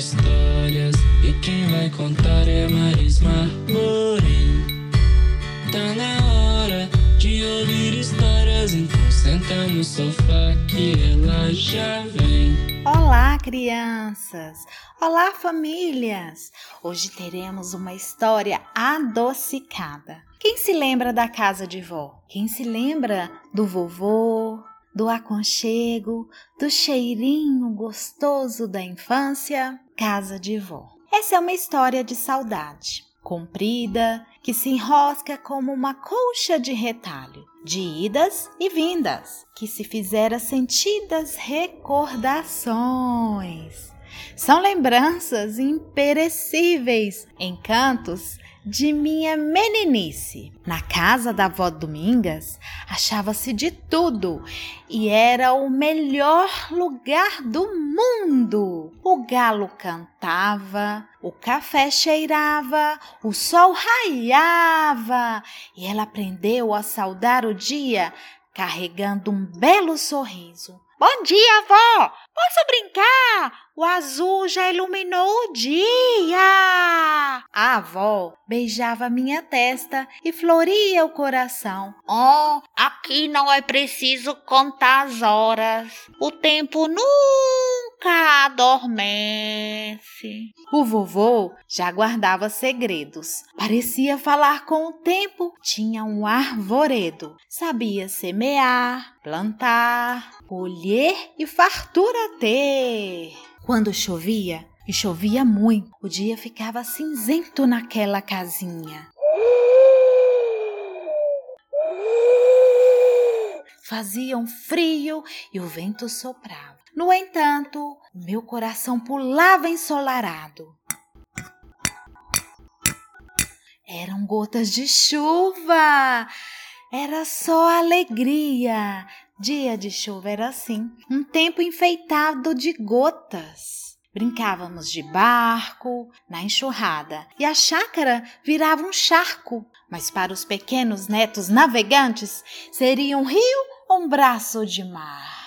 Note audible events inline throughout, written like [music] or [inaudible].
histórias e quem vai contar é Marisma Morim. Tá na hora de ouvir histórias, então senta no sofá que ela já vem. Olá, crianças! Olá, famílias! Hoje teremos uma história adocicada. Quem se lembra da casa de vó? Quem se lembra do vovô, do aconchego, do cheirinho gostoso da infância? Casa de vó. Essa é uma história de saudade, comprida, que se enrosca como uma colcha de retalho, de idas e vindas, que se fizera sentidas recordações. São lembranças imperecíveis, encantos de minha meninice. Na casa da avó Domingas achava-se de tudo e era o melhor lugar do mundo. O galo cantava, o café cheirava, o sol raiava e ela aprendeu a saudar o dia carregando um belo sorriso. Bom dia, avó! Posso brincar? O azul já iluminou o dia! A avó beijava minha testa e floria o coração. Oh, aqui não é preciso contar as horas. O tempo nunca adormece. O vovô já guardava segredos. Parecia falar com o tempo. Tinha um arvoredo. Sabia semear, plantar, colher e fartura ter. Quando chovia, e chovia muito, o dia ficava cinzento naquela casinha. Fazia um frio e o vento soprava. No entanto, meu coração pulava ensolarado. Eram gotas de chuva. Era só alegria. Dia de chuva era assim, um tempo enfeitado de gotas. Brincávamos de barco na enxurrada e a chácara virava um charco, mas para os pequenos netos navegantes seria um rio ou um braço de mar.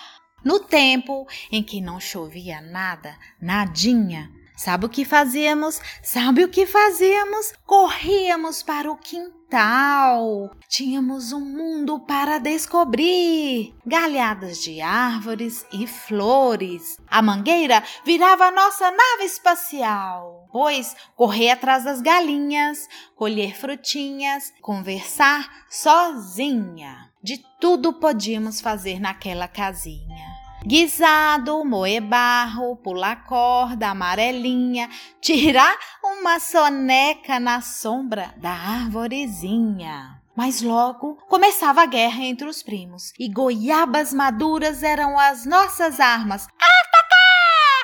No tempo em que não chovia nada, nadinha, Sabe o que fazíamos? Sabe o que fazíamos? Corríamos para o quintal. Tínhamos um mundo para descobrir. Galhadas de árvores e flores. A mangueira virava nossa nave espacial. Pois correr atrás das galinhas, colher frutinhas, conversar sozinha. De tudo podíamos fazer naquela casinha. Guisado, moer barro, pular corda, amarelinha, tirar uma soneca na sombra da arvorezinha. Mas logo começava a guerra entre os primos e goiabas maduras eram as nossas armas. Atacá!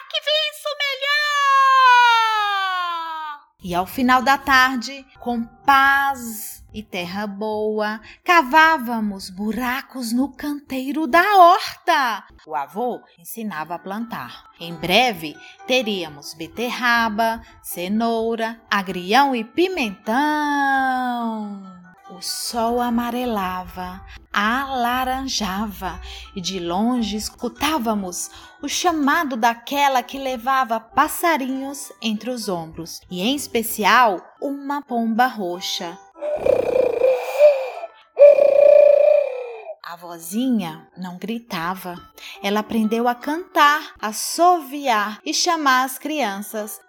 Que venço melhor! E ao final da tarde, com paz e terra boa, cavávamos buracos no canteiro da horta. O avô ensinava a plantar. Em breve teríamos beterraba, cenoura, agrião e pimentão. O sol amarelava, alaranjava e de longe escutávamos o chamado daquela que levava passarinhos entre os ombros e, em especial, uma pomba roxa a vozinha não gritava. Ela aprendeu a cantar, a soviar e chamar as crianças.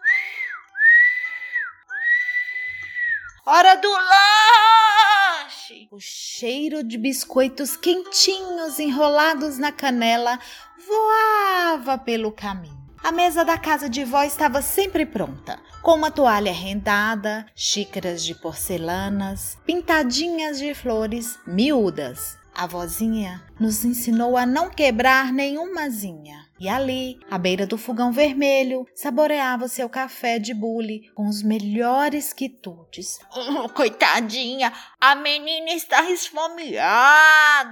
Hora do lanche! O cheiro de biscoitos quentinhos enrolados na canela voava pelo caminho. A mesa da casa de vó estava sempre pronta, com uma toalha rendada, xícaras de porcelanas, pintadinhas de flores miúdas. A vozinha nos ensinou a não quebrar nenhumazinha. E ali, à beira do fogão vermelho, saboreava seu café de bule com os melhores quitutes. Oh, [laughs] coitadinha, a menina está esfomeada,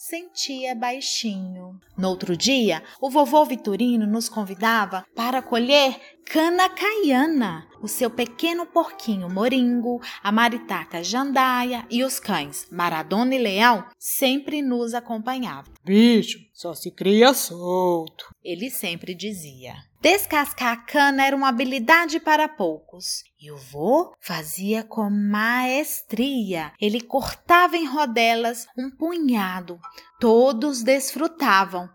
sentia baixinho. No outro dia, o vovô Vitorino nos convidava para colher cana caiana, o seu pequeno porquinho moringo, a maritaca jandaia e os cães Maradona e Leão sempre nos acompanhavam. Bicho, só se cria solto. Ele sempre dizia. Descascar a cana era uma habilidade para poucos. E o vô fazia com maestria. Ele cortava em rodelas um punhado. Todos desfrutavam.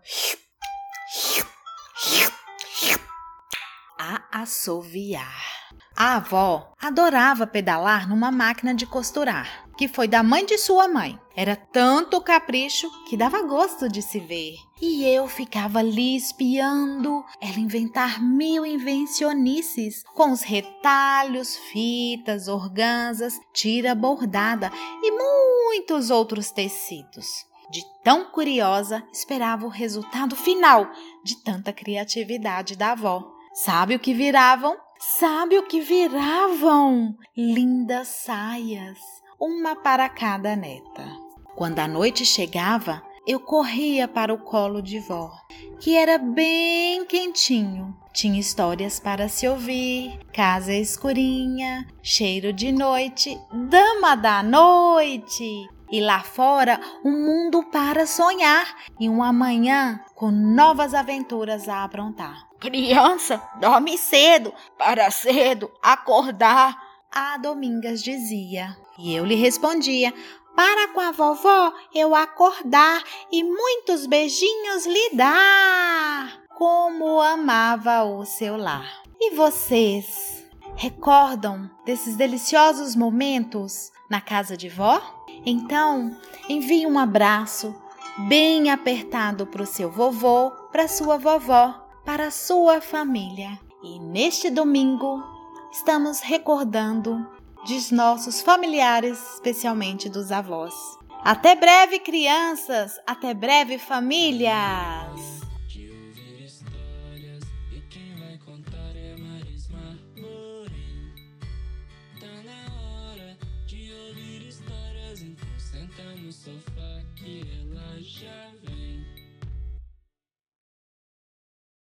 A assoviar. A avó adorava pedalar numa máquina de costurar, que foi da mãe de sua mãe. Era tanto capricho que dava gosto de se ver. E eu ficava ali espiando ela inventar mil invencionices com os retalhos, fitas, organzas, tira bordada e muitos outros tecidos. De tão curiosa, esperava o resultado final de tanta criatividade da avó. Sabe o que viravam? Sabe o que viravam? Lindas saias, uma para cada neta. Quando a noite chegava, eu corria para o colo de vó, que era bem quentinho. Tinha histórias para se ouvir, casa escurinha, cheiro de noite, dama da noite. E lá fora, um mundo para sonhar e um amanhã com novas aventuras a aprontar. Criança, dorme cedo, para cedo acordar. A Domingas dizia. E eu lhe respondia: Para com a vovó eu acordar e muitos beijinhos lhe dar. Como amava o seu lar. E vocês recordam desses deliciosos momentos na casa de vó? Então, envie um abraço bem apertado para o seu vovô, para sua vovó para a sua família. E neste domingo estamos recordando de nossos familiares, especialmente dos avós. Até breve, crianças! Até breve, famílias!